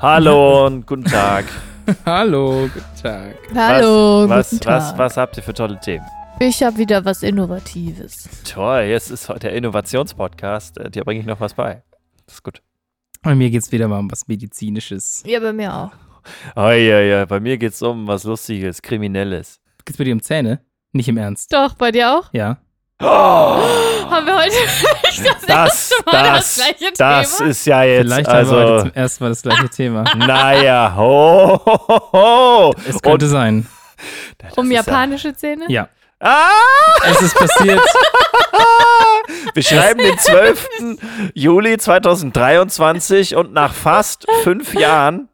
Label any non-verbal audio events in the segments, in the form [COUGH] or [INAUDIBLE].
Hallo und guten Tag. [LAUGHS] Hallo, guten Tag. Hallo, was, guten was, Tag. was, was habt ihr für tolle Themen? Ich habe wieder was Innovatives. Toll, jetzt ist heute der Innovationspodcast. Äh, Dir bringe ich noch was bei. Das ist gut. Bei mir geht es wieder mal um was Medizinisches. Ja, bei mir auch. Oh ja, ja, bei mir geht's um was Lustiges, Kriminelles. Geht's bei dir um Zähne? Nicht im Ernst. Doch, bei dir auch? Ja. Oh, Haben wir heute das, das, erste Mal das, das, gleiche das Thema? ist ja jetzt, Vielleicht haben wir heute also, zum ersten Mal das gleiche Thema. [LAUGHS] naja, ho, ho, ho. Es könnte Und- sein. Das Um ist ja- japanische Zähne? Ja. Ah! Es ist passiert. [LAUGHS] Wir schreiben den 12. Juli 2023 und nach fast fünf Jahren,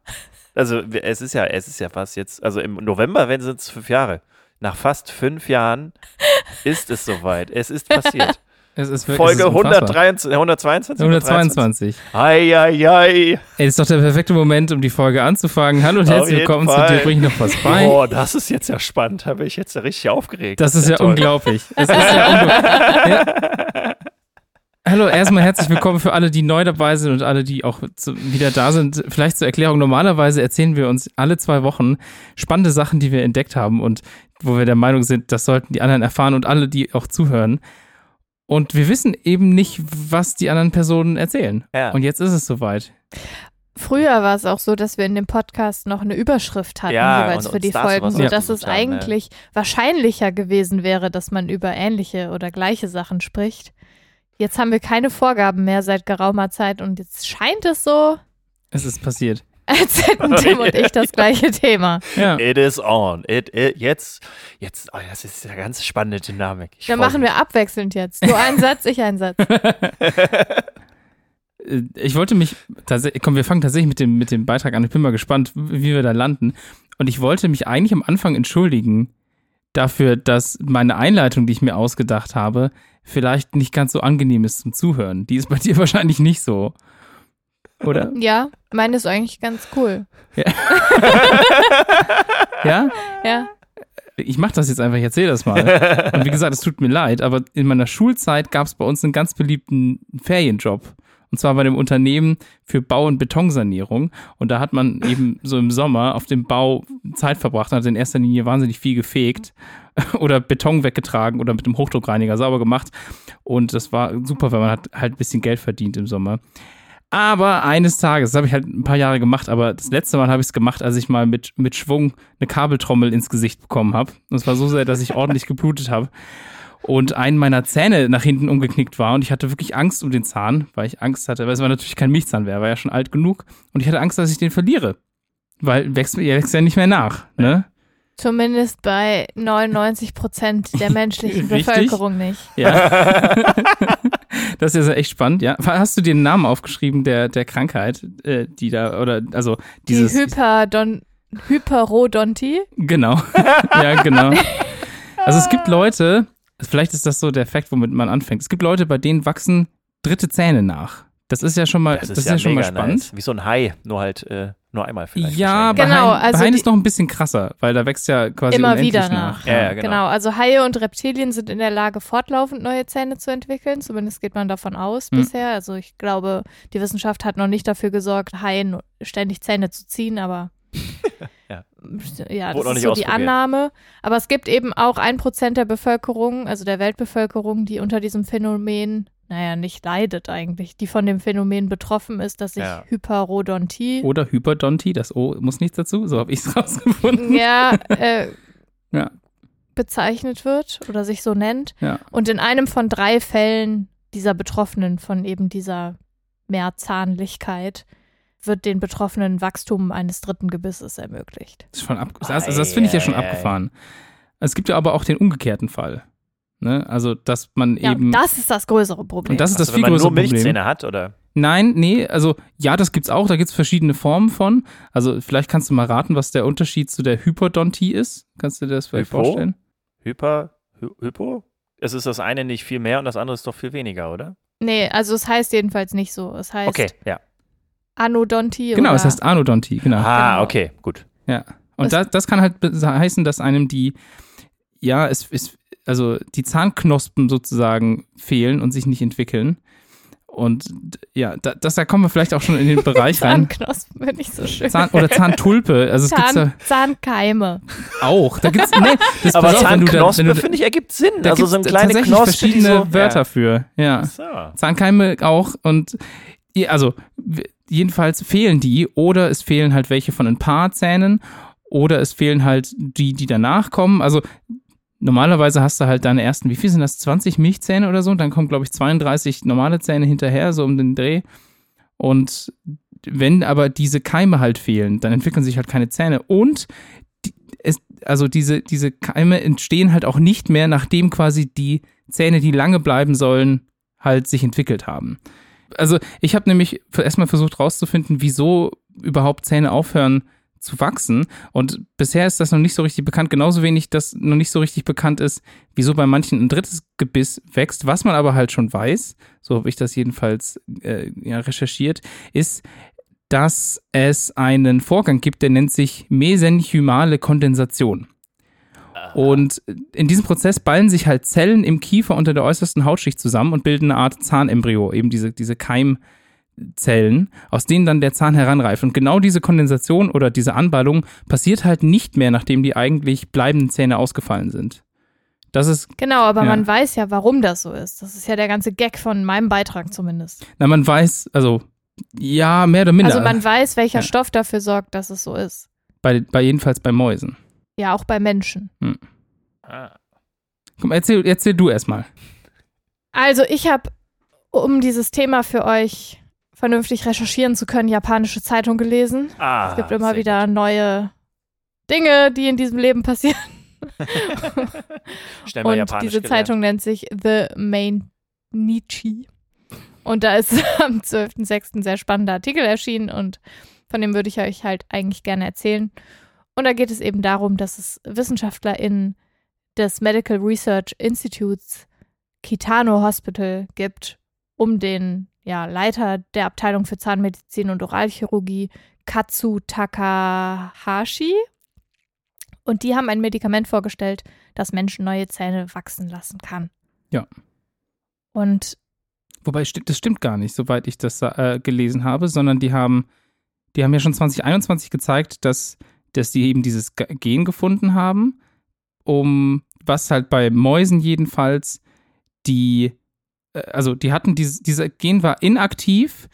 also es ist ja, es ist ja fast jetzt, also im November werden es fünf Jahre. Nach fast fünf Jahren ist es soweit. Es ist passiert. [LAUGHS] Es ist wirklich, Folge es ist unfassbar. 123, 122? 122. Ei, ei, ei. Ey, das ist doch der perfekte Moment, um die Folge anzufangen. Hallo und herzlich willkommen zu dir bringe ich noch was bei. Boah, das ist jetzt ja spannend. Da bin ich jetzt ja richtig aufgeregt. Das ist ja toll. unglaublich. Es ist ja unglaublich. Ja. Hallo, erstmal herzlich willkommen für alle, die neu dabei sind und alle, die auch zu, wieder da sind. Vielleicht zur Erklärung. Normalerweise erzählen wir uns alle zwei Wochen spannende Sachen, die wir entdeckt haben und wo wir der Meinung sind, das sollten die anderen erfahren und alle, die auch zuhören. Und wir wissen eben nicht, was die anderen Personen erzählen. Ja. Und jetzt ist es soweit. Früher war es auch so, dass wir in dem Podcast noch eine Überschrift hatten, Ja, jeweils und für die Folgen, sodass es ausgesucht haben, ja. eigentlich wahrscheinlicher gewesen wäre, dass man über ähnliche oder gleiche Sachen spricht. Jetzt haben wir keine Vorgaben mehr seit geraumer Zeit und jetzt scheint es so, Es ist passiert. Als hätten [LAUGHS] Tim und ich das gleiche Thema. Ja. [LAUGHS] It is on. It, it, jetzt, jetzt, oh, das ist eine ganz spannende Dynamik. Ich Dann machen mich. wir abwechselnd jetzt. Du einen Satz, ich einen Satz. [LAUGHS] Äh, Ich wollte mich tatsächlich, komm, wir fangen tatsächlich mit dem, mit dem Beitrag an. Ich bin mal gespannt, wie wir da landen. Und ich wollte mich eigentlich am Anfang entschuldigen dafür, dass meine Einleitung, die ich mir ausgedacht habe, vielleicht nicht ganz so angenehm ist zum Zuhören. Die ist bei dir wahrscheinlich nicht so. Oder? Ja, meine ist eigentlich ganz cool. Ja? [LAUGHS] Ja. Ich mach das jetzt einfach, ich erzähle das mal. Und wie gesagt, es tut mir leid, aber in meiner Schulzeit gab es bei uns einen ganz beliebten Ferienjob. Und zwar bei dem Unternehmen für Bau- und Betonsanierung. Und da hat man eben so im Sommer auf dem Bau Zeit verbracht und hat in erster Linie wahnsinnig viel gefegt oder Beton weggetragen oder mit dem Hochdruckreiniger sauber gemacht. Und das war super, weil man hat halt ein bisschen Geld verdient im Sommer. Aber eines Tages, das habe ich halt ein paar Jahre gemacht, aber das letzte Mal habe ich es gemacht, als ich mal mit, mit Schwung eine Kabeltrommel ins Gesicht bekommen habe. Und es war so sehr, dass ich ordentlich geblutet habe. Und einen meiner Zähne nach hinten umgeknickt war und ich hatte wirklich Angst um den Zahn, weil ich Angst hatte, weil es war natürlich kein Milchzahn mehr, war ja schon alt genug. Und ich hatte Angst, dass ich den verliere. Weil wächst, er wächst ja nicht mehr nach, ne? Zumindest bei 99 Prozent der [LAUGHS] menschlichen. Bevölkerung nicht. Ja. [LAUGHS] [LAUGHS] [LAUGHS] das ist ja echt spannend, ja. Hast du dir einen Namen aufgeschrieben der, der Krankheit, äh, die da, oder, also dieses. Die Hyperdon Hyperodontie. Genau. [LAUGHS] ja, genau. Also es gibt Leute, vielleicht ist das so der Effekt, womit man anfängt. Es gibt Leute, bei denen wachsen dritte Zähne nach. Das ist ja schon mal, das ist, ja, schon mal mega spannend. Nice. Wie so ein Hai, nur halt äh, nur einmal vielleicht. Ja, bei Genau, Haien, also bei Haien ist noch ein bisschen krasser, weil da wächst ja quasi Immer unendlich wieder nach. nach. Ja, ja, genau. Genau, also Haie und Reptilien sind in der Lage, fortlaufend neue Zähne zu entwickeln. Zumindest geht man davon aus Hm. bisher. Also ich glaube, die Wissenschaft hat noch nicht dafür gesorgt, Haien ständig Zähne zu ziehen, aber [LAUGHS] Ja. ja, das ist so die. Annahme. Aber es gibt eben auch ein Prozent der Bevölkerung, also der Weltbevölkerung, die unter diesem Phänomen, naja, nicht leidet eigentlich, die von dem Phänomen betroffen ist, dass sich Ja. Hyperodontie, Oder Hyperdontie, das O muss nichts dazu, so habe ich es [LAUGHS] rausgefunden. ja, äh, Ja. bezeichnet wird oder sich so nennt. Ja. Und in einem von drei Fällen dieser Betroffenen von eben dieser Mehrzahnlichkeit wird den Betroffenen Wachstum eines dritten Gebisses ermöglicht. Das, ist schon ab, das, also das finde ich ja schon abgefahren. Es gibt ja aber auch den umgekehrten Fall. Ne? Also, dass man Ja, eben. das ist das größere Problem. und das ist das Also, viel wenn man größere nur Problem. Milchzähne hat, oder? Nein, nee, also ja, das gibt's auch, da gibt's verschiedene Formen von. Also vielleicht kannst du mal raten, was der Unterschied zu der Hypodontie ist. Kannst du dir das vielleicht Hypo? vorstellen? Hyper, Hy Hypo? Es ist das eine nicht viel mehr und das andere ist doch viel weniger, oder? nee, also es heißt jedenfalls nicht so. Es heißt Okay, ja. Anodontie Genau, oder es heißt Anodontie, genau. Ah, Genau. okay, gut. Ja. Und das, das kann halt heißen, dass einem die, ja, es ist, also die Zahnknospen sozusagen fehlen und sich nicht entwickeln. Und ja, da, das, da kommen wir vielleicht auch schon in den Bereich rein. Zahnknospen finde ich so schön. Zahn, oder Zahntulpe. Also es gibt's Zahn, da Zahnkeime. auch. Da gibt's, nee, das Aber pass auf, wenn du da- wenn Zahnknospe, finde ich, ergibt Sinn. da also so eine kleine tatsächlich Knospe, verschiedene so, Wörter Ja. für. Ja. So. Zahnkeime auch und ja, also jedenfalls fehlen die oder es fehlen halt welche von ein paar Zähnen oder es fehlen halt die, die danach kommen. Also normalerweise hast du halt deine ersten, wie viel sind das, 20 Milchzähne oder so dann kommen glaube ich 32 normale Zähne hinterher, so um den Dreh. Und wenn aber diese Keime halt fehlen, dann entwickeln sich halt keine Zähne und die, es, also diese, diese Keime entstehen halt auch nicht mehr, nachdem quasi die Zähne, die lange bleiben sollen, halt sich entwickelt haben. Also ich habe nämlich erstmal versucht rauszufinden, wieso überhaupt Zähne aufhören zu wachsen. Und bisher ist das noch nicht so richtig bekannt, genauso wenig, dass noch nicht so richtig bekannt ist, wieso bei manchen ein drittes Gebiss wächst. Was man aber halt schon weiß, so habe ich das jedenfalls äh, ja, recherchiert, ist, dass es einen Vorgang gibt, der nennt sich mesenchymale Kondensation. Und in diesem Prozess ballen sich halt Zellen im Kiefer unter der äußersten Hautschicht zusammen und bilden eine Art Zahnembryo, eben diese, diese Keimzellen, aus denen dann der Zahn heranreift. Und genau diese Kondensation oder diese Anballung passiert halt nicht mehr, nachdem die eigentlich bleibenden Zähne ausgefallen sind. Das ist, Genau, aber Ja. man weiß ja, warum das so ist. Das ist ja der ganze Gag von meinem Beitrag zumindest. na, man weiß, also, ja, mehr oder minder. Also man weiß, welcher Ja. Stoff dafür sorgt, dass es so ist. bei, bei jedenfalls bei Mäusen. Ja, auch bei Menschen. Ah. Komm, erzähl, erzähl du erstmal. Also ich habe, um dieses Thema für euch vernünftig recherchieren zu können, japanische Zeitung gelesen. Ah, Es gibt immer wieder neue Dinge, die in diesem Leben passieren. [LAUGHS] Schnell mal Und Japanisch diese gelernt. Zeitung nennt sich The Main Nichi. Und da ist [LAUGHS] am 12.06. ein sehr spannender Artikel erschienen und von dem würde ich euch halt eigentlich gerne erzählen. Und da geht es eben darum, dass es WissenschaftlerInnen des Medical Research Institutes Kitano Hospital gibt, um den ja, Leiter der Abteilung für Zahnmedizin und Oralchirurgie, Katsu Takahashi. Und die haben ein Medikament vorgestellt, das Menschen neue Zähne wachsen lassen kann. Ja. Und Wobei, das stimmt gar nicht, soweit ich das äh, gelesen habe, sondern die haben, die haben ja schon 2021 gezeigt, dass, dass die eben dieses Gen gefunden haben, um was halt bei Mäusen jedenfalls die, also die hatten dieses, dieser Gen war inaktiv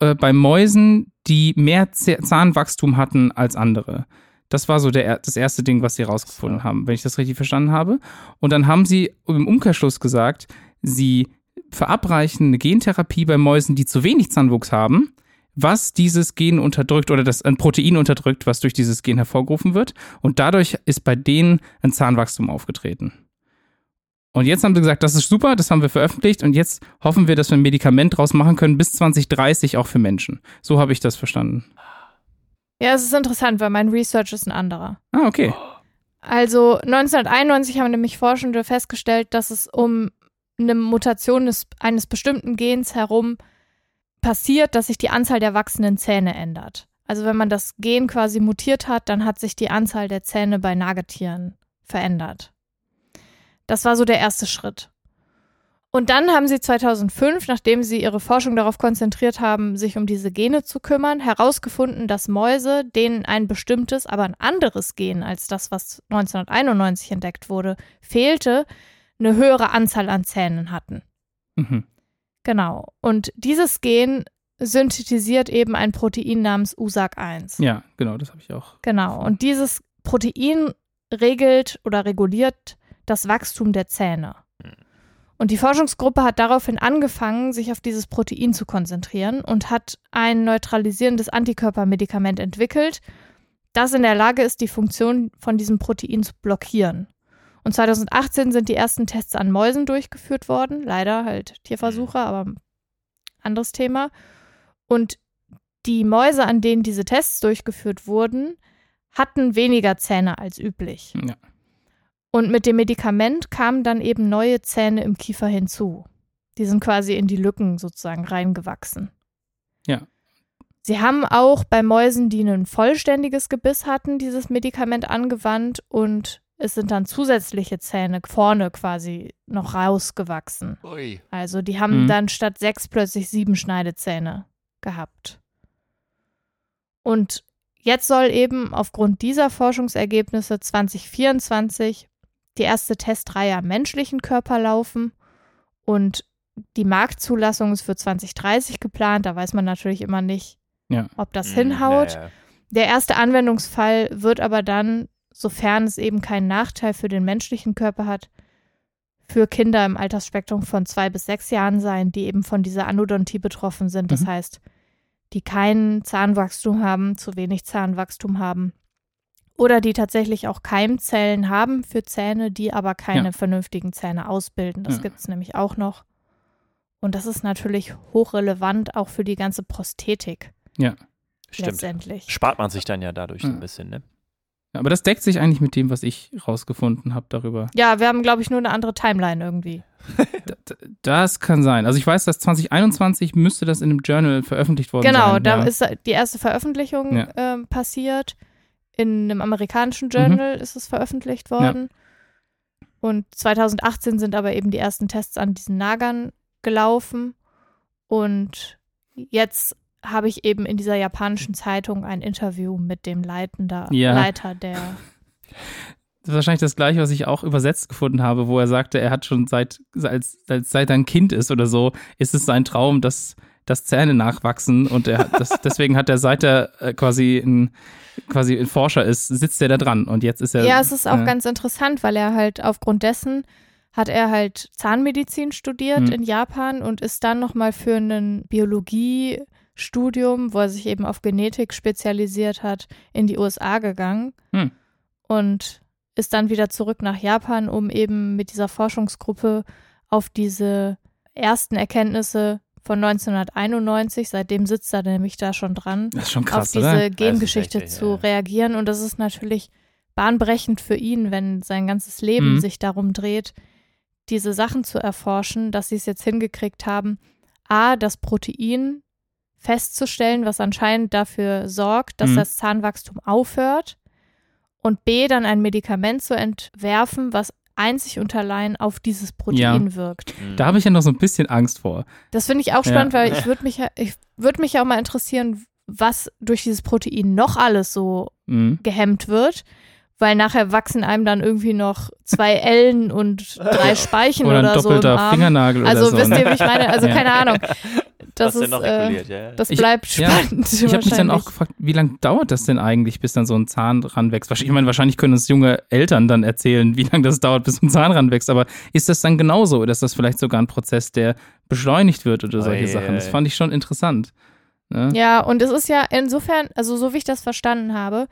äh, bei Mäusen, die mehr Zahnwachstum hatten als andere. Das war so der, er- das erste Ding, was sie rausgefunden haben, wenn ich das richtig verstanden habe. Und dann haben sie im Umkehrschluss gesagt, sie verabreichen eine Gentherapie bei Mäusen, die zu wenig Zahnwuchs haben, was dieses Gen unterdrückt oder das ein Protein unterdrückt, was durch dieses Gen hervorgerufen wird. Und dadurch ist bei denen ein Zahnwachstum aufgetreten. Und jetzt haben sie gesagt, das ist super, das haben wir veröffentlicht und jetzt hoffen wir, dass wir ein Medikament draus machen können bis 2030 auch für Menschen. So habe ich das verstanden. ja, es ist interessant, weil mein Research ist ein anderer. Ah, okay. Also 1991 haben nämlich Forschende festgestellt, dass es um eine Mutation des, eines bestimmten Gens herum passiert, dass sich die Anzahl der wachsenden Zähne ändert. Also wenn man das Gen quasi mutiert hat, dann hat sich die Anzahl der Zähne bei Nagetieren verändert. Das war so der erste Schritt. Und dann haben sie 2005, nachdem sie ihre Forschung darauf konzentriert haben, sich um diese Gene zu kümmern, herausgefunden, dass Mäuse, denen ein bestimmtes, aber ein anderes Gen als das, was 1991 entdeckt wurde, fehlte, eine höhere Anzahl an Zähnen hatten. Mhm. Genau. Und dieses Gen synthetisiert eben ein Protein namens USAC1. Ja, genau, das habe ich auch. Genau. Und dieses Protein regelt oder reguliert das Wachstum der Zähne. Und die Forschungsgruppe hat daraufhin angefangen, sich auf dieses Protein zu konzentrieren und hat ein neutralisierendes Antikörpermedikament entwickelt, das in der Lage ist, die Funktion von diesem Protein zu blockieren. Und 2018 sind die ersten Tests an Mäusen durchgeführt worden. Leider halt Tierversuche, aber anderes Thema. Und die Mäuse, an denen diese Tests durchgeführt wurden, hatten weniger Zähne als üblich. Ja. Und mit dem Medikament kamen dann eben neue Zähne im Kiefer hinzu. Die sind quasi in die Lücken sozusagen reingewachsen. Ja. Sie haben auch bei Mäusen, die ein vollständiges Gebiss hatten, dieses Medikament angewandt und es sind dann zusätzliche Zähne vorne quasi noch rausgewachsen. Ui. Also die haben Mhm. dann statt sechs plötzlich sieben Schneidezähne gehabt. Und jetzt soll eben aufgrund dieser Forschungsergebnisse 2024 die erste Testreihe am menschlichen Körper laufen und die Marktzulassung ist für 2030 geplant. Da weiß man natürlich immer nicht, Ja. ob das Hm, hinhaut. ja, ja. Der erste Anwendungsfall wird aber dann, sofern es eben keinen Nachteil für den menschlichen Körper hat, für Kinder im Altersspektrum von zwei bis sechs Jahren sein, die eben von dieser Anodontie betroffen sind. Das Mhm. heißt, die kein Zahnwachstum haben, zu wenig Zahnwachstum haben. Oder die tatsächlich auch Keimzellen haben für Zähne, die aber keine Ja. vernünftigen Zähne ausbilden. Das Ja. gibt es nämlich auch noch. Und das ist natürlich hochrelevant auch für die ganze Prosthetik Stimmt. letztendlich. Spart man sich dann ja dadurch Ja. ein bisschen, ne? Ja, aber das deckt sich eigentlich mit dem, was ich rausgefunden habe darüber. Ja, wir haben, glaube ich, nur eine andere Timeline irgendwie. [LAUGHS] Das kann sein. Also ich weiß, dass 2021 müsste das in einem Journal veröffentlicht worden Genau, sein. da ja. ist die erste Veröffentlichung Ja. ähm, passiert. In einem Mhm. amerikanischen Journal ist es veröffentlicht worden. Und 2018 sind aber eben die ersten Tests an diesen Nagern gelaufen. Und jetzt habe ich eben in dieser japanischen Zeitung ein Interview mit dem Leitender, Ja. Leiter der. [LAUGHS] Das ist wahrscheinlich das gleiche, was ich auch übersetzt gefunden habe, wo er sagte, er hat schon seit, als, als seit er ein Kind ist oder so, ist es sein Traum, dass, dass Zähne nachwachsen und er hat das, deswegen hat er, seit er äh, quasi ein, quasi ein Forscher ist, sitzt er da dran und jetzt ist er. Ja, es ist auch äh, ganz interessant, weil er halt aufgrund dessen hat er halt Zahnmedizin studiert Mhm. in Japan und ist dann nochmal für ein Biologiestudium, wo er sich eben auf Genetik spezialisiert hat, in die USA gegangen Hm. und ist dann wieder zurück nach Japan, um eben mit dieser Forschungsgruppe auf diese ersten Erkenntnisse von 1991, seitdem sitzt er nämlich da schon dran, Das ist schon auf krass, diese oder? Gengeschichte richtig, zu ja. reagieren. Und das ist natürlich bahnbrechend für ihn, wenn sein ganzes Leben Mhm. sich darum dreht, diese Sachen zu erforschen, dass sie es jetzt hingekriegt haben, A, das Protein festzustellen, was anscheinend dafür sorgt, dass Mhm. das Zahnwachstum aufhört. Und B, dann ein Medikament zu entwerfen, was einzig und allein auf dieses Protein Ja. wirkt. Mhm. Da habe ich ja noch so ein bisschen Angst vor. Das finde ich auch Ja. spannend, weil ich würde mich, ja- ich würde mich ja auch mal interessieren, was durch dieses Protein noch alles so Mhm. gehemmt wird. Weil nachher wachsen einem dann irgendwie noch zwei Ellen und drei Speichen Oder oder, so im doppelter Arm. Fingernagel Also oder so. wisst ne? ihr, wie ich meine? Also Ja. keine Ahnung. [LAUGHS] Das Was ist, denn noch äh, reguliert, ja. das Ich- bleibt ja, spannend. Ich habe mich dann auch gefragt, wie lange dauert das denn eigentlich, bis dann so ein Zahn ranwächst? Ich meine, wahrscheinlich können uns junge Eltern dann erzählen, wie lange das dauert, bis ein Zahn ranwächst. Aber ist das dann genauso? Oder ist das vielleicht sogar ein Prozess, der beschleunigt wird oder solche Oi, Sachen? Das fand ich schon interessant. Ne? Ja, und es ist ja insofern, also so wie ich das verstanden habe,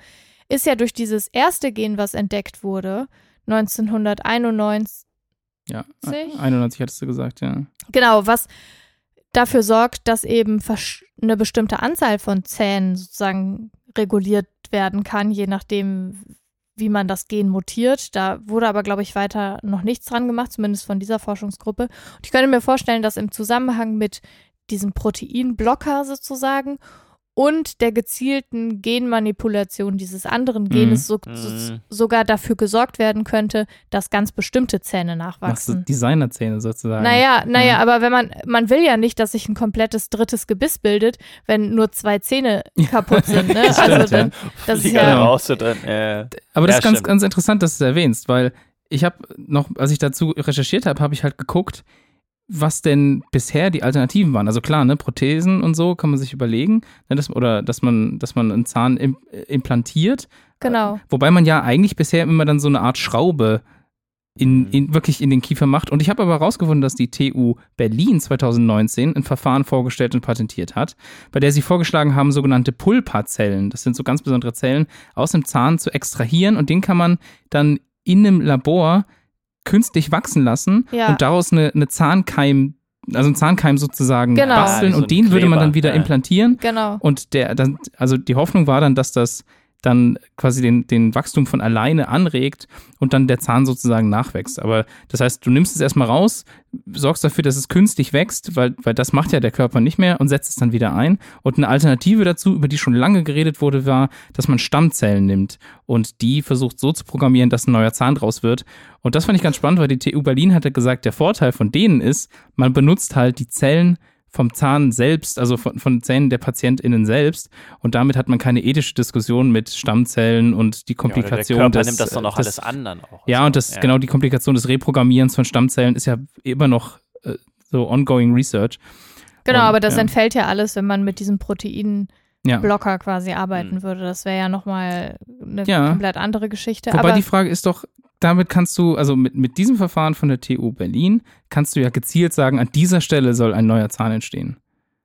ist ja durch dieses erste Gen, was entdeckt wurde, 1991, Ja, Sich? 91 hattest du gesagt, ja. Genau, was dafür sorgt, dass eben eine bestimmte Anzahl von Zähnen sozusagen reguliert werden kann, je nachdem, wie man das Gen mutiert. Da wurde aber, glaube ich, weiter noch nichts dran gemacht, zumindest von dieser Forschungsgruppe. Und ich könnte mir vorstellen, dass im Zusammenhang mit diesem Proteinblocker sozusagen und der gezielten Genmanipulation dieses anderen Genes so, so, Mhm. sogar dafür gesorgt werden könnte, dass ganz bestimmte Zähne Machst du nachwachsen. Designerzähne sozusagen. Naja, naja, Ja. aber wenn man, man will ja nicht, dass sich ein komplettes drittes Gebiss bildet, wenn nur zwei Zähne [LAUGHS] kaputt sind. Ne? Stimmt, also ja. dann, das ist ja, raus so drin. Äh, Aber das Ja, ist ganz, ganz interessant, dass du es erwähnst, weil ich habe noch, als ich dazu recherchiert habe, habe ich halt geguckt, was denn bisher die Alternativen waren. Also klar, ne, Prothesen und so kann man sich überlegen, ne, dass, oder dass man, dass man einen Zahn im, äh, implantiert. genau. Wobei man ja eigentlich bisher immer dann so eine Art Schraube in, Mhm. in, wirklich in den Kiefer macht. Und ich habe aber herausgefunden, dass die TU Berlin 2019 ein Verfahren vorgestellt und patentiert hat, bei der sie vorgeschlagen haben, sogenannte Pulpazellen, das sind so ganz besondere Zellen, aus dem Zahn zu extrahieren und den kann man dann in einem Labor künstlich wachsen lassen Ja. und daraus eine, eine Zahnkeim, also einen Zahnkeim sozusagen Genau. basteln Ah, wie so und den würde man dann Kleber, wieder ja. implantieren Genau. und der, dann, also die Hoffnung war dann, dass das dann quasi den, den Wachstum von alleine anregt und dann der Zahn sozusagen nachwächst. Aber das heißt, du nimmst es erstmal raus, sorgst dafür, dass es künstlich wächst, weil, weil das macht ja der Körper nicht mehr und setzt es dann wieder ein. Und eine Alternative dazu, über die schon lange geredet wurde, war, dass man Stammzellen nimmt und die versucht so zu programmieren, dass ein neuer Zahn draus wird. Und das fand ich ganz spannend, weil die TU Berlin hatte gesagt, der Vorteil von denen ist, man benutzt halt die Zellen vom Zahn selbst, also von, von Zähnen der PatientInnen selbst. Und damit hat man keine ethische Diskussion mit Stammzellen und die Komplikation ja, der Körper des. nimmt das dann auch des, alles an dann auch. Ja, und das, ja. genau, die Komplikation des Reprogrammierens von Stammzellen ist ja immer noch äh, so ongoing Research. Genau, Und, aber das ja. entfällt ja alles, wenn man mit diesem Proteinblocker Ja. quasi arbeiten Mhm. würde. Das wäre ja nochmal eine Ja. komplett andere Geschichte. Wobei aber die Frage ist doch, damit kannst du, also mit, mit diesem Verfahren von der TU Berlin, kannst du ja gezielt sagen, an dieser Stelle soll ein neuer Zahn entstehen.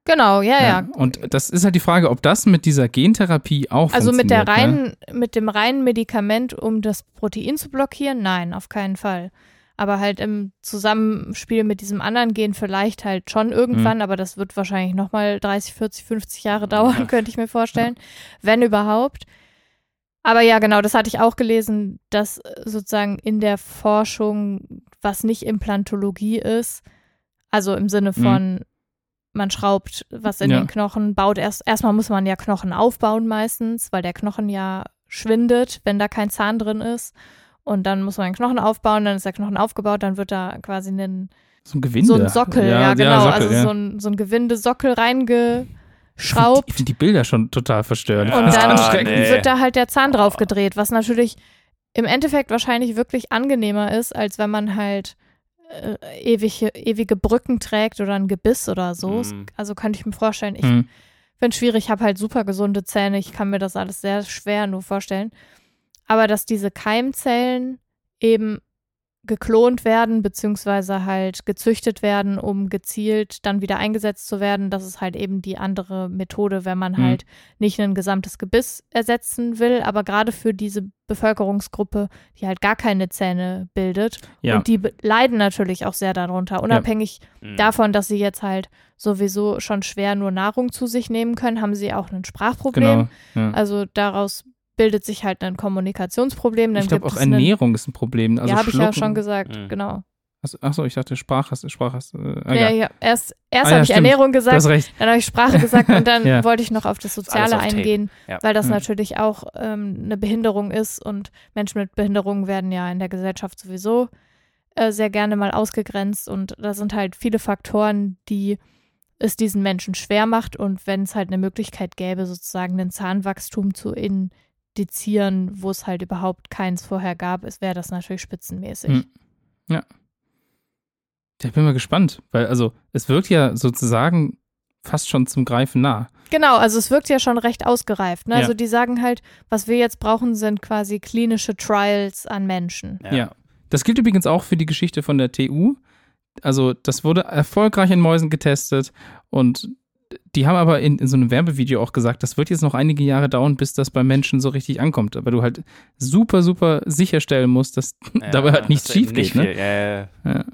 genau, ja, ja. Und das ist halt die Frage, ob das mit dieser Gentherapie auch Also mit der funktioniert, ne? reinen, mit dem reinen Medikament, um das Protein zu blockieren, nein, auf keinen Fall. Aber halt im Zusammenspiel mit diesem anderen Gen vielleicht halt schon irgendwann, Mhm. aber das wird wahrscheinlich nochmal 30, 40, 50 Jahre dauern, könnte ich mir vorstellen. Wenn überhaupt. Aber ja, genau, das hatte ich auch gelesen, dass äh, sozusagen in der Forschung, was nicht Implantologie ist, also im Sinne Mhm. von, man schraubt was in Ja. den Knochen, baut erst, erstmal muss man ja Knochen aufbauen meistens, weil der Knochen ja schwindet, wenn da kein Zahn drin ist. Und dann muss man den Knochen aufbauen, dann ist der Knochen aufgebaut, dann wird da quasi ein, So ein Gewinde. so ein Sockel, ja, genau, Sockel, also ja. so ein, so ein Gewindesockel Ich reingeschraubt. finde die Bilder schon total verstörend. Und dann Ah, nee. wird da halt der Zahn drauf gedreht, was natürlich im Endeffekt wahrscheinlich wirklich angenehmer ist, als wenn man halt äh, ewige, ewige Brücken trägt oder ein Gebiss oder so. Mhm. Also könnte ich mir vorstellen, ich Mhm. finde es schwierig, ich habe halt super gesunde Zähne, ich kann mir das alles sehr schwer nur vorstellen. Aber dass diese Keimzellen eben geklont werden, beziehungsweise halt gezüchtet werden, um gezielt dann wieder eingesetzt zu werden. Das ist halt eben die andere Methode, wenn man Mhm. halt nicht ein gesamtes Gebiss ersetzen will, aber gerade für diese Bevölkerungsgruppe, die halt gar keine Zähne bildet. Ja. Und die leiden natürlich auch sehr darunter, unabhängig Mhm. davon, dass sie jetzt halt sowieso schon schwer nur Nahrung zu sich nehmen können, haben sie auch ein Sprachproblem. Genau. Ja. Also daraus bildet sich halt ein Kommunikationsproblem. Dann ich glaube gibt auch es einen- Ernährung ist ein Problem. Also ja, habe ich ja schon gesagt, Mhm. genau. Achso, ich dachte Sprach hast, Sprach hast. Äh, ah, Ja, ja. ja. Erst, erst Ah, ja, habe ich stimmt. Ernährung Du gesagt, hast recht. dann habe ich Sprache gesagt und dann [LAUGHS] Ja. wollte ich noch auf das Soziale auf eingehen, Ja. weil das Mhm. natürlich auch ähm, eine Behinderung ist und Menschen mit Behinderungen werden ja in der Gesellschaft sowieso äh, sehr gerne mal ausgegrenzt und da sind halt viele Faktoren, die es diesen Menschen schwer macht und wenn es halt eine Möglichkeit gäbe, sozusagen ein Zahnwachstum zu indizieren, wo es halt überhaupt keins vorher gab, es wäre das natürlich spitzenmäßig. Mhm. Ja, ich bin mal gespannt, weil also es wirkt ja sozusagen fast schon zum Greifen nah. Genau, also es wirkt ja schon recht ausgereift. Ne? Ja. Also die sagen halt, was wir jetzt brauchen, sind quasi klinische Trials an Menschen. Ja. Das gilt übrigens auch für die Geschichte von der TU. Also, das wurde erfolgreich in Mäusen getestet und die haben aber in, in so einem Werbevideo auch gesagt, das wird jetzt noch einige Jahre dauern, bis das bei Menschen so richtig ankommt. Aber du halt super, super sicherstellen musst, dass [LAUGHS] Ja, dabei halt nichts schief nicht geht. Ne? Ja, ja.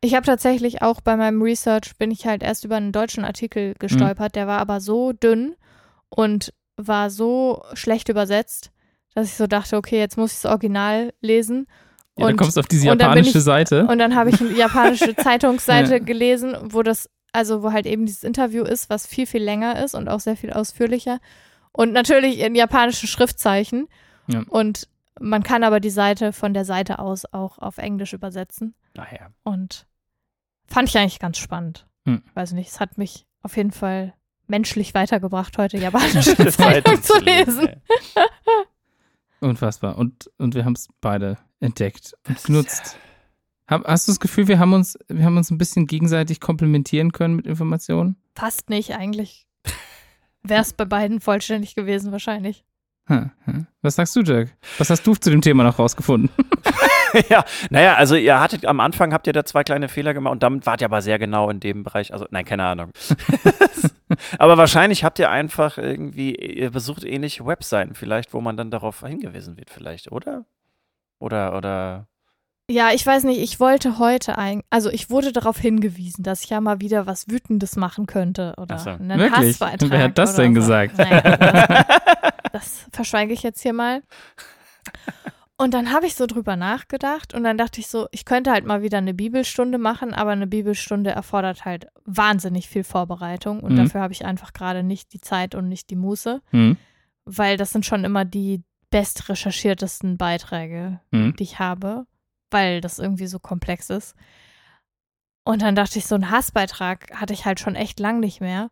Ich habe tatsächlich auch bei meinem Research, bin ich halt erst über einen deutschen Artikel gestolpert, der war aber so dünn und war so schlecht übersetzt, dass ich so dachte, okay, jetzt muss ich das Original lesen. Ja, dann Und- kommst du auf diese dann japanische ich- Seite. Und dann habe ich eine japanische [LAUGHS] Zeitungsseite Ja. gelesen, wo das, also wo halt eben dieses Interview ist, was viel, viel länger ist und auch sehr viel ausführlicher. Und natürlich in japanischen Schriftzeichen. Ja. Und man kann aber die Seite von der Seite aus auch auf Englisch übersetzen. Naja. Und fand ich eigentlich ganz spannend. Hm. Weiß nicht, es hat mich auf jeden Fall menschlich weitergebracht, heute [LAUGHS] japanische Zeitung zu lesen. ja. Unfassbar. Und, und wir haben es beide entdeckt und genutzt. Hab, hast du das Gefühl, wir haben uns, wir haben uns ein bisschen gegenseitig komplementieren können mit Informationen? Fast nicht, eigentlich. [LAUGHS] Wäre es bei beiden vollständig gewesen, wahrscheinlich. Hm, hm. Was sagst du, Jack? Was hast du zu dem Thema noch rausgefunden? [LAUGHS] [LAUGHS] ja, naja, also ihr hattet am Anfang habt ihr da zwei kleine Fehler gemacht und damit wart ihr aber sehr genau in dem Bereich. Also, nein, keine Ahnung. aber wahrscheinlich habt ihr einfach irgendwie, ihr besucht ähnliche Webseiten vielleicht, wo man dann darauf hingewiesen wird, vielleicht, oder? Oder, oder. Ja, ich weiß nicht, ich wollte heute ein, also ich wurde darauf hingewiesen, dass ich ja mal wieder was Wütendes machen könnte oder so. einen Wirklich? Hassbeitrag. Wer hat das denn so. gesagt? Naja, [LAUGHS] das verschweige ich jetzt hier mal. Und dann habe ich so drüber nachgedacht und dann dachte ich so, ich könnte halt mal wieder eine Bibelstunde machen, aber eine Bibelstunde erfordert halt wahnsinnig viel Vorbereitung und Mhm. dafür habe ich einfach gerade nicht die Zeit und nicht die Muße, Hm. weil das sind schon immer die best recherchiertesten Beiträge, Hm. die ich habe, weil das irgendwie so komplex ist. Und dann dachte ich, so einen Hassbeitrag hatte ich halt schon echt lang nicht mehr.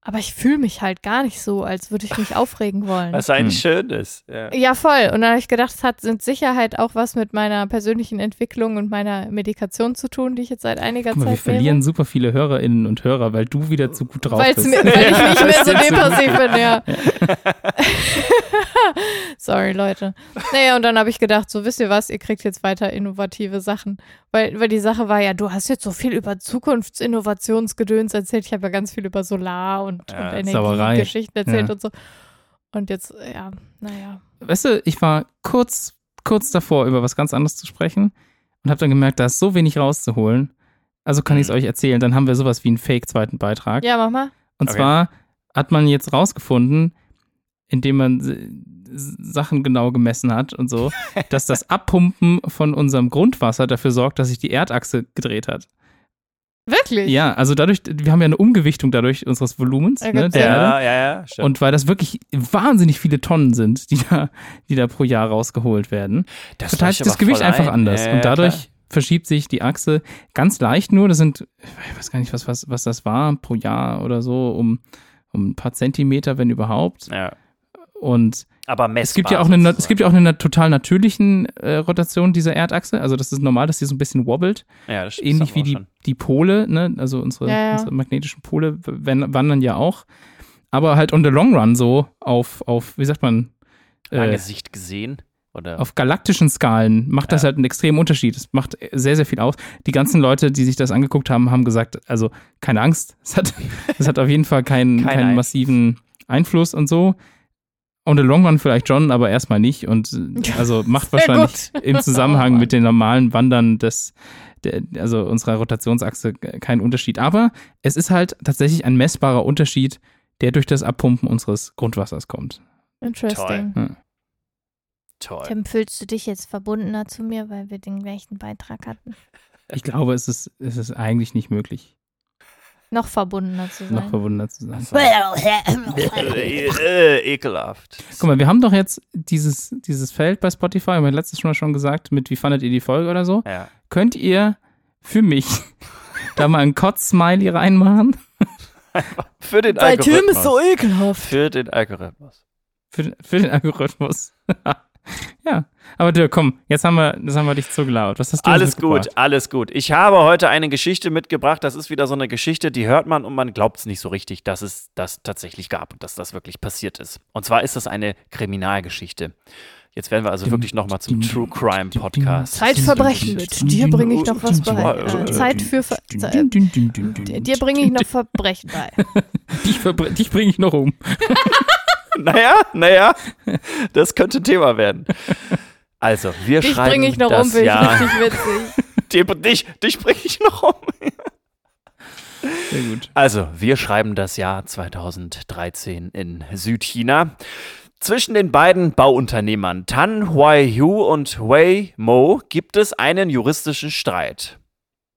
Aber ich fühle mich halt gar nicht so, als würde ich mich [LAUGHS] aufregen wollen. Was eigentlich schön ist. Ja. Ja, voll. Und dann habe ich gedacht, es hat mit Sicherheit auch was mit meiner persönlichen Entwicklung und meiner Medikation zu tun, die ich jetzt seit einiger Guck mal, wir Zeit verlieren super viele Hörerinnen und Hörer, weil du wieder zu gut drauf Weil's bist. mir, weil ich nicht [LAUGHS] mehr so depressiv bin, ja. [LAUGHS] [LAUGHS] Sorry, Leute. Naja, und dann habe ich gedacht, so wisst ihr was, ihr kriegt jetzt weiter innovative Sachen. Weil, weil die Sache war ja, du hast jetzt so viel über Zukunftsinnovationsgedöns erzählt. Ich habe ja ganz viel über Solar und, Ja, und. Energiegeschichten erzählt Ja. und so. Und jetzt, ja, naja. Weißt du, ich war kurz, kurz davor, über was ganz anderes zu sprechen und habe dann gemerkt, da ist so wenig rauszuholen. Also kann ich es Mhm. euch erzählen. Dann haben wir sowas wie einen Fake-zweiten Beitrag. Ja, mach mal. Und Okay. zwar hat man jetzt rausgefunden, indem man Sachen genau gemessen hat und so, [LAUGHS] dass das Abpumpen von unserem Grundwasser dafür sorgt, dass sich die Erdachse gedreht hat. Wirklich? Ja, also dadurch, wir haben ja eine Umgewichtung dadurch unseres Volumens Ja, ne, der ja. Erde. Ja, ja, ja. Stimmt. Und weil das wirklich wahnsinnig viele Tonnen sind, die da, die da pro Jahr rausgeholt werden, das verteilt sich das Gewicht voll einfach ein. anders. Ja, und dadurch klar. verschiebt sich die Achse ganz leicht nur. Das sind, ich weiß gar nicht, was, was, was das war, pro Jahr oder so, um, um ein paar Zentimeter, wenn überhaupt. Ja. Und Aber messbar. es gibt ja auch eine, es gibt ja auch eine total natürlichen äh, Rotation dieser Erdachse. Also das ist normal, dass die so ein bisschen wobbelt. ja, das stimmt Ähnlich wie die, schon. die Pole, ne? Also unsere, Ja, ja. unsere magnetischen Pole wan- wandern ja auch. Aber halt on the long run so auf, auf wie sagt man, äh, Angesicht gesehen. Oder? auf galaktischen Skalen macht das Ja. halt einen extremen Unterschied. Es macht sehr, sehr viel aus. Die ganzen Leute, die sich das angeguckt haben, haben gesagt, also keine Angst, es hat, [LAUGHS] es hat auf jeden Fall keinen, Kein keinen Einfluss. massiven Einfluss und so. On the long run vielleicht schon, aber erstmal nicht. Und also [LAUGHS] macht wahrscheinlich gut. im Zusammenhang Oh mit den normalen Wandern des, der, also unserer Rotationsachse keinen Unterschied. Aber es ist halt tatsächlich ein messbarer Unterschied, der durch das Abpumpen unseres Grundwassers kommt. Interesting. Toll. Tim, fühlst du dich jetzt verbundener zu mir, weil wir den gleichen Beitrag hatten? Ich glaube, es ist, es ist eigentlich nicht möglich, Noch verbundener zu noch sein. verwundert zu sein. äh, äh, ekelhaft. Guck mal, wir haben doch jetzt dieses, dieses Feld bei Spotify, haben wir letztes Mal schon gesagt, mit wie fandet ihr die Folge oder so. Ja. Könnt ihr für mich [LAUGHS] da mal ein Kotz-Smiley reinmachen? [LAUGHS] Für den Algorithmus. ekelhaft. Für den Algorithmus. Für, den- für den Algorithmus. [LAUGHS] ja. Aber Dirk, komm, jetzt haben wir, jetzt haben wir dich zugelaut. Was hast du Alles gut, alles gut. Ich habe heute eine Geschichte mitgebracht. Das ist wieder so eine Geschichte, die hört man und man glaubt es nicht so richtig, dass es das tatsächlich gab und dass das wirklich passiert ist. Und zwar ist das eine Kriminalgeschichte. Jetzt werden wir also wirklich nochmal zum True Crime Podcast. Zeitverbrechen mit dir bringe ich noch was bei. Äh, Zeit für Ver Dir bringe ich noch Verbrechen bei. Dich, verbre- dich bringe ich noch um. [LAUGHS] Naja, naja, das könnte Thema werden. [LAUGHS] Also, wir Dich schreiben bringe ich noch das um, Jahr. richtig witzig. [LAUGHS] Dich, dich, dich bringe ich noch um. Sehr gut. Also, wir schreiben das Jahr 2013 in Südchina. Zwischen den beiden Bauunternehmern Tan Huaihu und Wei Mo gibt es einen juristischen Streit.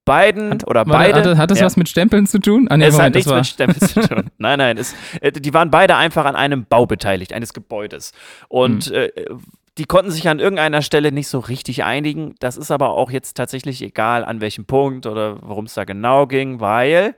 Beiden oder Warte, beide. Hat, das- hat das Ja. was mit Stempeln zu tun? Ah, nee, es hat Moment, das nichts war, mit Stempel zu tun. [LAUGHS] Nein, nein. Es, äh, die waren beide einfach an einem Bau beteiligt, eines Gebäudes. Und Hm. äh, die konnten sich an irgendeiner Stelle nicht so richtig einigen. Das ist aber auch jetzt tatsächlich egal, an welchem Punkt oder worum es da genau ging, weil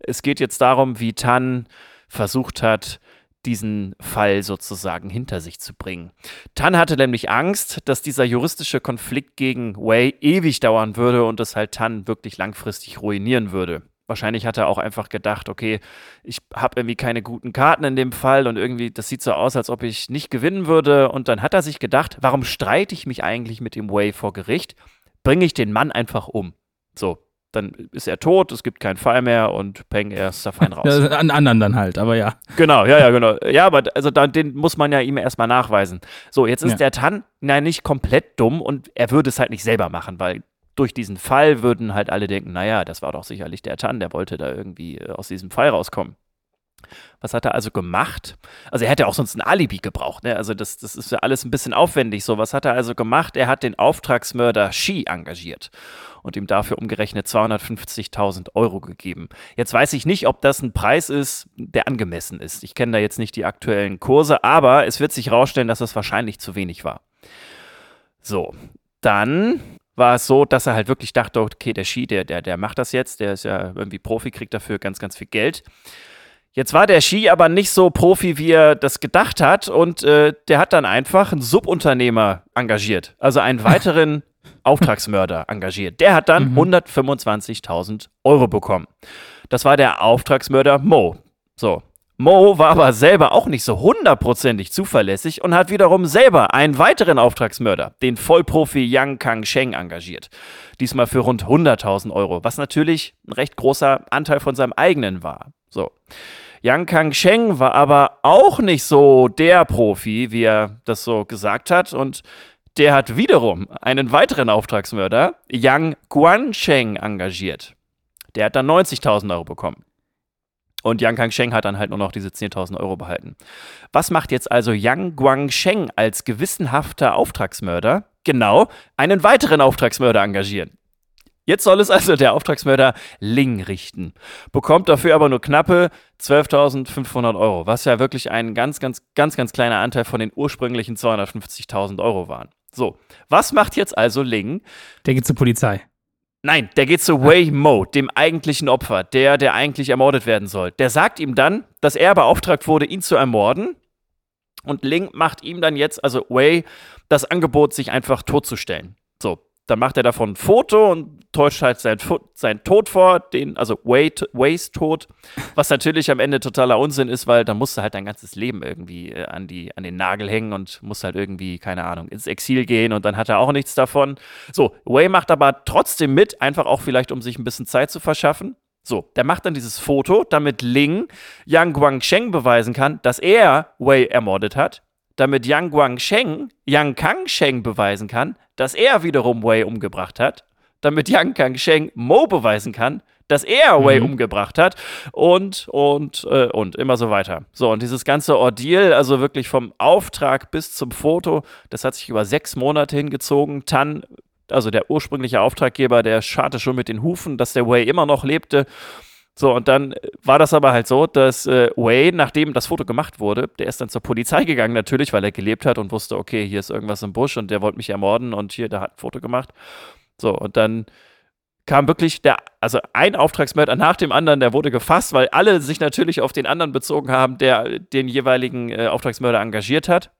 es geht jetzt darum, wie Tan versucht hat, diesen Fall sozusagen hinter sich zu bringen. Tan hatte nämlich Angst, dass dieser juristische Konflikt gegen Wei ewig dauern würde und es halt Tan wirklich langfristig ruinieren würde. Wahrscheinlich hat er auch einfach gedacht, okay, ich habe irgendwie keine guten Karten in dem Fall und irgendwie, das sieht so aus, als ob ich nicht gewinnen würde. Und dann hat er sich gedacht, warum streite ich mich eigentlich mit dem Wei vor Gericht? Bringe ich den Mann einfach um. So, dann ist er tot, es gibt keinen Fall mehr und peng, er ist da fein raus. [LAUGHS] Ja, an anderen dann halt, aber ja. Genau, ja, ja, genau. Ja, aber also dann, den muss man ja ihm erstmal nachweisen. So, jetzt ist Ja. der Tan, nein, nicht komplett dumm und er würde es halt nicht selber machen, weil durch diesen Fall würden halt alle denken, naja, das war doch sicherlich der Tan, der wollte da irgendwie äh, aus diesem Fall rauskommen. Was hat er also gemacht? Also er hätte auch sonst ein Alibi gebraucht. Ne? Also das, das ist ja alles ein bisschen aufwendig. So, was hat er also gemacht? Er hat den Auftragsmörder Shi engagiert und ihm dafür umgerechnet 250.000 Euro gegeben. Jetzt weiß ich nicht, ob das ein Preis ist, der angemessen ist. Ich kenne da jetzt nicht die aktuellen Kurse, aber es wird sich herausstellen, dass das wahrscheinlich zu wenig war. So, dann war es so, dass er halt wirklich dachte, okay, der Ski, der, der, der macht das jetzt, der ist ja irgendwie Profi, kriegt dafür ganz, ganz viel Geld. Jetzt war der Ski aber nicht so Profi, wie er das gedacht hat und äh, der hat dann einfach einen Subunternehmer engagiert, also einen [LAUGHS] weiteren Auftragsmörder engagiert. Der hat dann mhm. 125.000 Euro bekommen. Das war der Auftragsmörder Mo. So. Mo war aber selber auch nicht so hundertprozentig zuverlässig und hat wiederum selber einen weiteren Auftragsmörder, den Vollprofi Yang Kang Sheng, engagiert. Diesmal für rund 100.000 Euro, was natürlich ein recht großer Anteil von seinem eigenen war. So. Yang Kang Sheng war aber auch nicht so der Profi, wie er das so gesagt hat und der hat wiederum einen weiteren Auftragsmörder, Yang Guansheng, engagiert. Der hat dann 90.000 Euro bekommen. Und Yang Kangsheng hat dann halt nur noch diese 10.000 Euro behalten. Was macht jetzt also Yang Guangsheng als gewissenhafter Auftragsmörder? Genau, einen weiteren Auftragsmörder engagieren. Jetzt soll es also der Auftragsmörder Ling richten, bekommt dafür aber nur knappe 12.500 Euro, was ja wirklich ein ganz, ganz, ganz, ganz kleiner Anteil von den ursprünglichen 250.000 Euro waren. So, was macht jetzt also Ling? Der geht zur Polizei. Nein, der geht zu Wei Mo, dem eigentlichen Opfer, der, der eigentlich ermordet werden soll. Der sagt ihm dann, dass er beauftragt wurde, ihn zu ermorden. Und Ling macht ihm dann jetzt, also Wei, das Angebot, sich einfach totzustellen. So, dann macht er davon ein Foto und täuscht halt seinen, seinen Tod vor, den, also Wade, Ways Tod, was natürlich am Ende totaler Unsinn ist, weil da musst du halt dein ganzes Leben irgendwie äh, an, die, an den Nagel hängen und musst halt irgendwie, keine Ahnung, ins Exil gehen und dann hat er auch nichts davon. So, Way macht aber trotzdem mit, einfach auch vielleicht, um sich ein bisschen Zeit zu verschaffen. So, der macht dann dieses Foto, damit Ling Yang Guangsheng beweisen kann, dass er Wei ermordet hat damit Yang Guangsheng Yang Kangsheng beweisen kann, dass er wiederum Wei umgebracht hat, damit Yang Kangsheng Mo beweisen kann, dass er mhm. Wei umgebracht hat und, und, äh, und immer so weiter. So, und dieses ganze Ordeal, also wirklich vom Auftrag bis zum Foto, das hat sich über sechs Monate hingezogen. Tan, also der ursprüngliche Auftraggeber, der scharte schon mit den Hufen, dass der Wei immer noch lebte. So, und dann war das aber halt so, dass äh, Wayne, nachdem das Foto gemacht wurde, der ist dann zur Polizei gegangen, natürlich, weil er gelebt hat und wusste, okay, hier ist irgendwas im Busch und der wollte mich ermorden und hier, der hat ein Foto gemacht. So, und dann kam wirklich der, also ein Auftragsmörder nach dem anderen, der wurde gefasst, weil alle sich natürlich auf den anderen bezogen haben, der den jeweiligen äh, Auftragsmörder engagiert hat.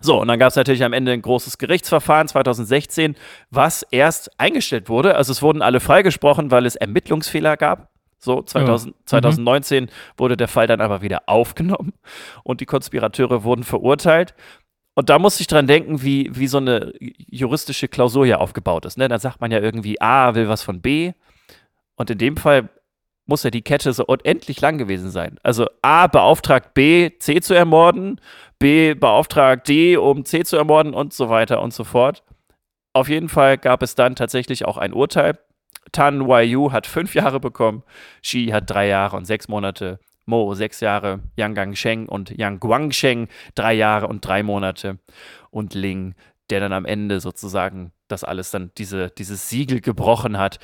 So, und dann gab es natürlich am Ende ein großes Gerichtsverfahren 2016, was erst eingestellt wurde. Also es wurden alle freigesprochen, weil es Ermittlungsfehler gab. So, 2000, ja. 2019 mhm. wurde der Fall dann aber wieder aufgenommen und die Konspirateure wurden verurteilt. Und da muss ich dran denken, wie, wie so eine juristische Klausur ja aufgebaut ist. Ne? Da sagt man ja irgendwie, A will was von B. Und in dem Fall muss ja die Kette so unendlich lang gewesen sein. Also A beauftragt B, C zu ermorden, B beauftragt D, um C zu ermorden und so weiter und so fort. Auf jeden Fall gab es dann tatsächlich auch ein Urteil. Tan Waiyu hat fünf Jahre bekommen, Xi hat drei Jahre und sechs Monate, Mo sechs Jahre, Yang Gangsheng und Yang Guangsheng drei Jahre und drei Monate und Ling, der dann am Ende sozusagen das alles dann, diese, dieses Siegel gebrochen hat,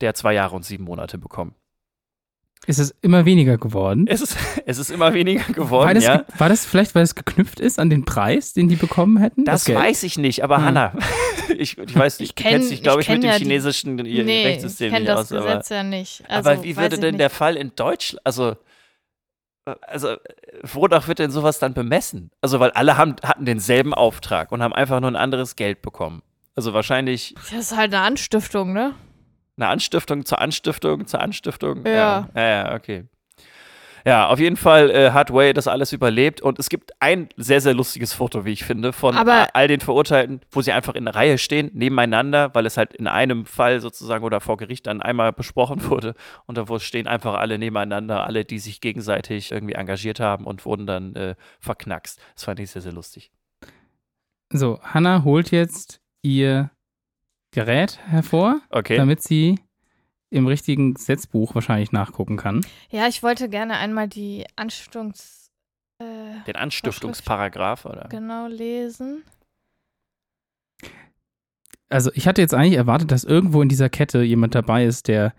der zwei Jahre und sieben Monate bekommen. Ist es immer weniger geworden? Es ist, [LAUGHS] es ist immer weniger geworden, war das, ja. War das vielleicht, weil es geknüpft ist an den Preis, den die bekommen hätten? Das, das weiß ich nicht, aber hm. Hanna, [LAUGHS] ich, ich weiß nicht, ich kenn, du kennst dich, glaube ich, ich mit dem ja chinesischen die, nee, Rechtssystem nicht aus. Ich kenne das Gesetz ja nicht. Also, aber wie würde denn nicht. der Fall in Deutschland, also, also, wonach wird denn sowas dann bemessen? Also, weil alle haben, hatten denselben Auftrag und haben einfach nur ein anderes Geld bekommen. Also wahrscheinlich. Das ist halt eine Anstiftung, ne? Eine Anstiftung zur Anstiftung zur Anstiftung. Ja. Ja, ja, okay. Ja, auf jeden Fall äh, hat Way das alles überlebt und es gibt ein sehr, sehr lustiges Foto, wie ich finde, von Aber all den Verurteilten, wo sie einfach in der Reihe stehen, nebeneinander, weil es halt in einem Fall sozusagen oder vor Gericht dann einmal besprochen wurde und da stehen einfach alle nebeneinander, alle, die sich gegenseitig irgendwie engagiert haben und wurden dann äh, verknackst. Das fand ich sehr, sehr lustig. So, Hannah holt jetzt ihr Gerät hervor, okay. damit sie im richtigen Gesetzbuch wahrscheinlich nachgucken kann. Ja, ich wollte gerne einmal die Anstiftungs... Äh, Den Anstiftungsparagraph, oder? genau lesen. Also ich hatte jetzt eigentlich erwartet, dass irgendwo in dieser Kette jemand dabei ist, der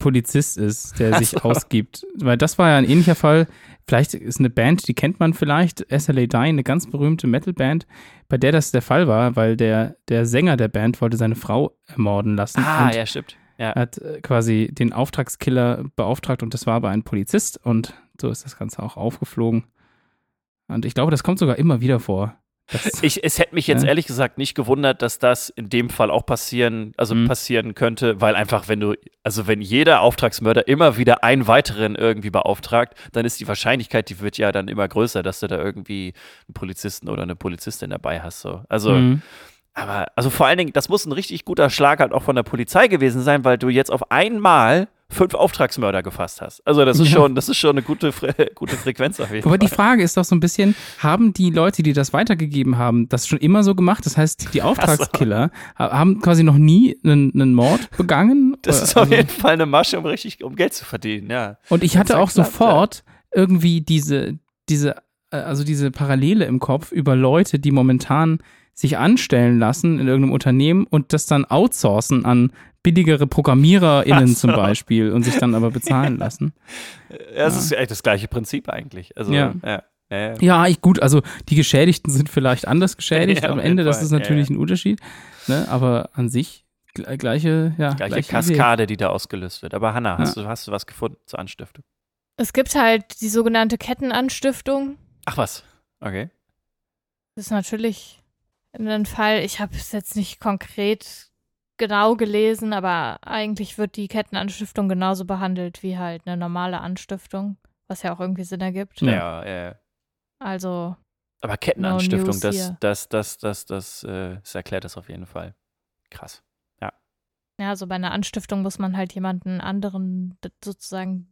Polizist ist, der Ach sich ausgibt. Weil das war ja ein ähnlicher Fall. Vielleicht ist eine Band, die kennt man vielleicht, SLA Die, eine ganz berühmte Metalband, bei der das der Fall war, weil der, der Sänger der Band wollte seine Frau ermorden lassen. Ah, und ja, stimmt. Ja. hat äh, quasi den Auftragskiller beauftragt und das war aber ein Polizist und so ist das Ganze auch aufgeflogen. Und ich glaube, das kommt sogar immer wieder vor. Das, Ich, es hätte mich jetzt Ja. ehrlich gesagt nicht gewundert, dass das in dem Fall auch passieren, also Mhm. passieren könnte, weil einfach, wenn du, also wenn jeder Auftragsmörder immer wieder einen weiteren irgendwie beauftragt, dann ist die Wahrscheinlichkeit, die wird ja dann immer größer, dass du da irgendwie einen Polizisten oder eine Polizistin dabei hast. So. Also, Mhm. aber, also vor allen Dingen, das muss ein richtig guter Schlag halt auch von der Polizei gewesen sein, weil du jetzt auf einmal fünf Auftragsmörder gefasst hast. Also das ist Ja. schon, das ist schon eine gute, Fre [LAUGHS] gute Frequenz auf jeden Aber die Fall. Frage ist doch so ein bisschen, haben die Leute, die das weitergegeben haben, das schon immer so gemacht? Das heißt, die [LAUGHS] Auftragskiller ha- haben quasi noch nie einen, einen Mord begangen? Das Oder- ist auf also- jeden Fall eine Masche, um richtig, um Geld zu verdienen, ja. Und ich hatte auch sofort irgendwie diese, diese, also diese Parallele im Kopf über Leute, die momentan sich anstellen lassen in irgendeinem Unternehmen und das dann outsourcen an billigere ProgrammiererInnen so. zum Beispiel und sich dann aber bezahlen [LAUGHS] lassen. Ja, es ist echt das gleiche Prinzip eigentlich. Also, Ja. ja. ja, ja. Ja, ich, gut, also die Geschädigten sind vielleicht anders geschädigt [LAUGHS] Ja, am Ende, das ist natürlich Ja, ein Unterschied, ne? aber an sich gle- gleiche, ja, Gleiche gleiche Idee. Kaskade, die da ausgelöst wird. Aber Hanna, hast, du, hast du was gefunden zur Anstiftung? Es gibt halt die sogenannte Kettenanstiftung. Ach was, okay. Das ist natürlich ein Fall, ich habe es jetzt nicht konkret genau gelesen, aber eigentlich wird die Kettenanstiftung genauso behandelt wie halt eine normale Anstiftung, was ja auch irgendwie Sinn ergibt. Ja. Ja, ja. ja. Also, Aber Kettenanstiftung, No das, here. das, das, das, das, äh, das erklärt das auf jeden Fall. Krass. ja, so bei einer Anstiftung muss man halt jemanden anderen sozusagen,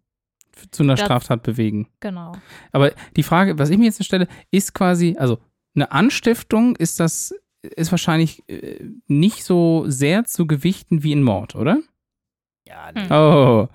zu einer Das- Straftat bewegen. genau. Aber die Frage, was ich mir jetzt stelle, ist quasi, also eine Anstiftung ist das, ist wahrscheinlich äh, nicht so sehr zu gewichten wie ein Mord, oder? Ja, Hm. Oh,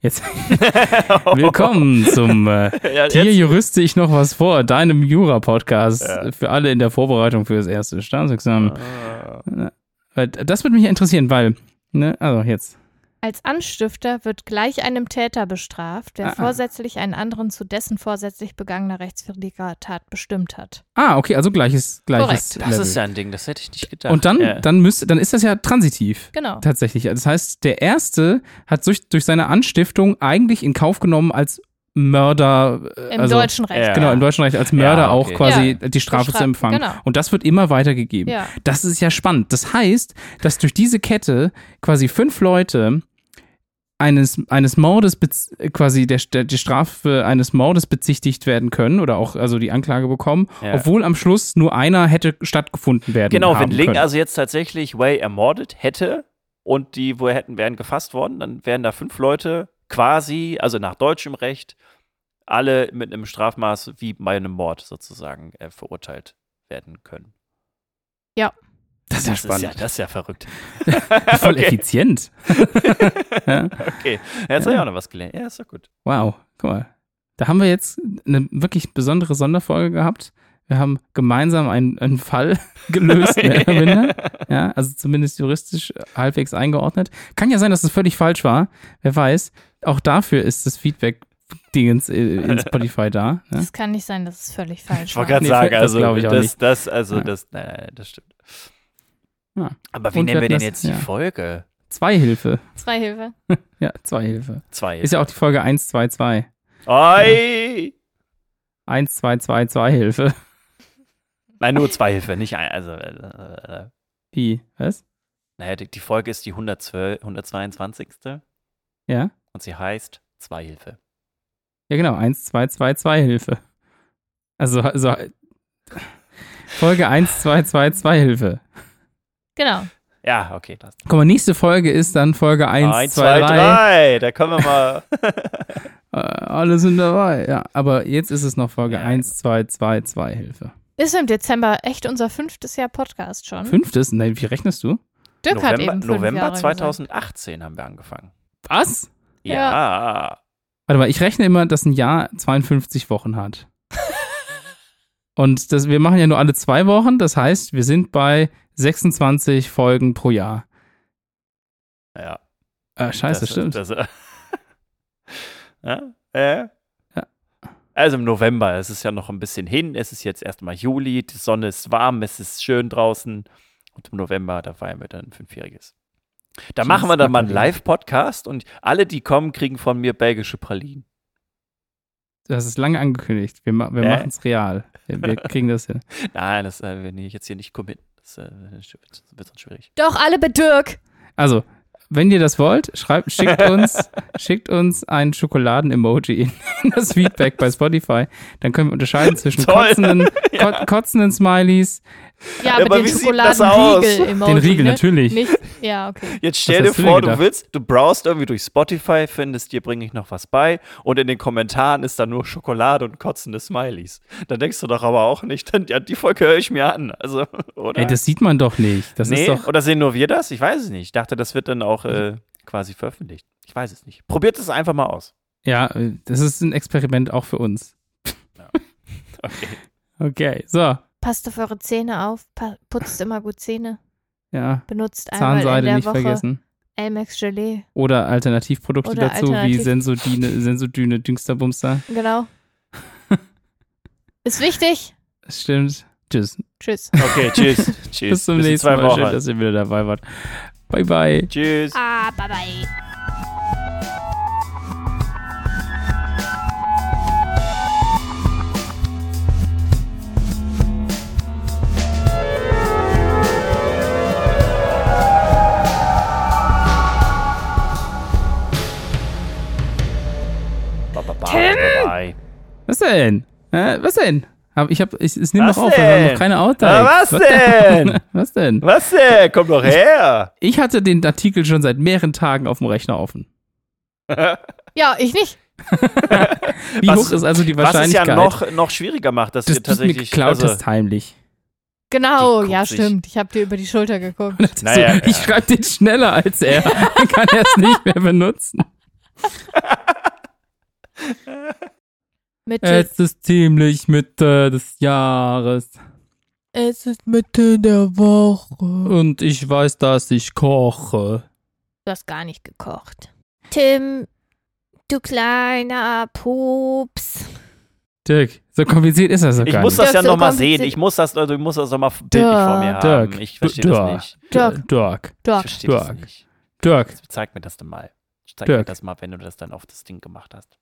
jetzt [LAUGHS] willkommen zum äh, [LAUGHS] ja, Hier juriste ich noch was vor, deinem Jura-Podcast Ja. für alle in der Vorbereitung für das erste Staatsexamen. Ah. Weil Das würde mich interessieren, weil, ne, also jetzt. Als Anstifter wird gleich einem Täter bestraft, der Ah, ah. vorsätzlich einen anderen zu dessen vorsätzlich begangener rechtswidriger Tat bestimmt hat. Ah, okay, also gleiches, gleiches das Level. ist ja ein Ding, das hätte ich nicht gedacht. Und dann, ja. dann müsste, dann ist das ja transitiv. Genau. Tatsächlich. Das heißt, der erste hat durch, durch seine Anstiftung eigentlich in Kauf genommen als Mörder, äh, Im also, deutschen Recht. Ja. Genau, im deutschen Recht als Mörder Ja, auch okay. quasi Ja. die Strafe Bestraf- zu empfangen. genau. Und das wird immer weitergegeben. Ja. Das ist ja spannend. Das heißt, dass durch diese Kette quasi fünf Leute eines, eines Mordes, äh, quasi der, der, die Strafe eines Mordes bezichtigt werden können oder auch also die Anklage bekommen, Ja. obwohl am Schluss nur einer hätte stattgefunden werden Genau, haben wenn Ling können. also jetzt tatsächlich Way ermordet hätte und die, wo er hätten, wären gefasst worden, dann wären da fünf Leute quasi, also nach deutschem Recht, alle mit einem Strafmaß wie bei einem Mord sozusagen äh, verurteilt werden können. ja Das ist spannend. ja, das ist ja verrückt. [LAUGHS] Voll okay. effizient. [LAUGHS] ja. Okay, jetzt habe ich auch noch was gelernt. Ja, ist doch gut. Wow, guck mal. Da haben wir jetzt eine wirklich besondere Sonderfolge gehabt. Wir haben gemeinsam einen, einen Fall [LAUGHS] gelöst, mehr oder minder. Ja, also zumindest juristisch halbwegs eingeordnet. Kann ja sein, dass es völlig falsch war. Wer weiß. Auch dafür ist das Feedback-Dingens äh, in Spotify da. Ja? Das kann nicht sein, dass es völlig falsch Ich war. wollte gerade Nee, sagen, das also das, nicht. das, also Ja. das, nein, nein, das stimmt. Ja. Aber wie Und nennen wir denn das- jetzt die ja. Folge? Zweihilfe. Zwei Hilfe. [LAUGHS] Ja, Zweihilfe. Zwei. Ist ja auch die Folge 122. Oi! 122 Zweihilfe. [LAUGHS] Nein, nur zwei Hilfe, nicht ein. Also, äh, äh, Wie? Was? naja, die, die Folge ist die 112, 122. Ja? und sie heißt Zweihilfe. Ja, genau. 122 Zweihilfe. Also, also [LAUGHS] Folge 122 Zweihilfe. Genau. Ja, okay. Das. Guck mal, nächste Folge ist dann Folge 1, Eins, 2, zwei, 3. drei. Da können wir mal. [LAUGHS] Äh, alle sind dabei. Ja, aber jetzt ist es noch Folge Ja, 1, 2, 2, Zweihilfe. Ist im Dezember echt unser fünftes Jahr Podcast schon. Fünftes? Nein, wie rechnest du? Dirk hat November, eben fünf November Jahre 2018 haben wir angefangen. Was? Ja. Warte mal, ich rechne immer, dass ein Jahr 52 Wochen hat. Und das, wir machen ja nur alle zwei Wochen, das heißt, wir sind bei 26 Folgen pro Jahr. Ja. Äh, scheiße, Das- stimmt. Das, [LAUGHS] ja? Äh? Ja. Also im November, es ist ja noch ein bisschen hin. Es ist jetzt erstmal Juli, die Sonne ist warm, es ist schön draußen. Und im November, da feiern wir dann ein Fünfjähriges. Da machen wir dann mal einen. Live-Podcast und alle, die kommen, kriegen von mir belgische Pralinen. Das ist lange angekündigt. Wir, ma wir Äh? machen es real. Wir, wir [LAUGHS] kriegen das hin. Nein, das äh, will ich jetzt hier nicht committen. Das äh, wird, wird sonst schwierig. Doch, alle bei Dirk. Also, wenn ihr das wollt, schreibt, schickt uns, [LAUGHS] schickt uns ein Schokoladen-Emoji in [LAUGHS] das Feedback bei Spotify. Dann können wir unterscheiden zwischen Toll. kotzenden, ko kotzenden Smileys, Ja, Ja, mit aber den wie sieht das aus? Den Riegel ne? natürlich. Nicht, ja, okay. Jetzt stell dir vor, du willst, du browst irgendwie durch Spotify, findest dir, bringe ich noch was bei und in den Kommentaren ist da nur Schokolade und kotzende Smileys. Dann denkst du doch aber auch nicht, [LAUGHS] dann, ja, die Folge höre ich mir an. Also, [LAUGHS] oder? Ey, das sieht man doch nicht. Das nee, ist doch. oder sehen nur wir das? Ich weiß es nicht. Ich dachte, das wird dann auch äh, quasi veröffentlicht. Ich weiß es nicht. Probiert es einfach mal aus. Ja, äh, das ist ein Experiment auch für uns. [LAUGHS] Okay. Okay, so. Passt auf eure Zähne auf. Putzt immer gut Zähne. Ja, Benutzt einmal in Zahnseide der nicht Woche vergessen. Elmex Gelee. Oder Alternativprodukte Oder dazu, wie Alternativ- Sensodine, Sensodyne, Dingsterbumster. [LAUGHS] [LAUGHS] Genau. Ist wichtig. Das stimmt. Tschüss. Tschüss. Okay, tschüss. [LAUGHS] tschüss. Bis zum in nächsten zwei Mal. Schön, Wochen. dass ihr wieder dabei wart. Bye, bye. Tschüss. Ah, bye bye. Denn? Äh, was denn? Aber ich hab, ich, es nimmt Was noch auf, wir haben denn? noch keine Outtakes. Na, was denn? [LAUGHS] was denn? Was denn? Komm doch her. Ich hatte den Artikel schon seit mehreren Tagen auf dem Rechner offen. [LAUGHS] Ja, ich nicht. [LAUGHS] Wie Was- hoch ist also die Was es Wahrscheinlichkeit, ja noch, noch schwieriger macht, dass dass wir tatsächlich. geklaut also, hast heimlich? Genau, ja, sich- stimmt. Ich habe dir über die Schulter geguckt. Naja, so, ich ja. schreibe den schneller als er. Dann kann er es nicht mehr benutzen. Mit Es ist ziemlich Mitte des Jahres. es ist Mitte der Woche. Und ich weiß, dass ich koche. Du hast gar nicht gekocht. Tim, du kleiner Pups. Dirk, so kompliziert ist das ich gar muss nicht. das ja so noch mal sehen. Ich muss das, also ich muss das noch mal bildlich vor mir haben. Dirk, Ich verstehe Dirk, das nicht. Dirk. Dirk, Ich Dirk. verstehe das Dirk. nicht. Dirk. Zeig mir das denn mal. Zeig Dirk. mir das mal, wenn du das dann auf das Ding gemacht hast.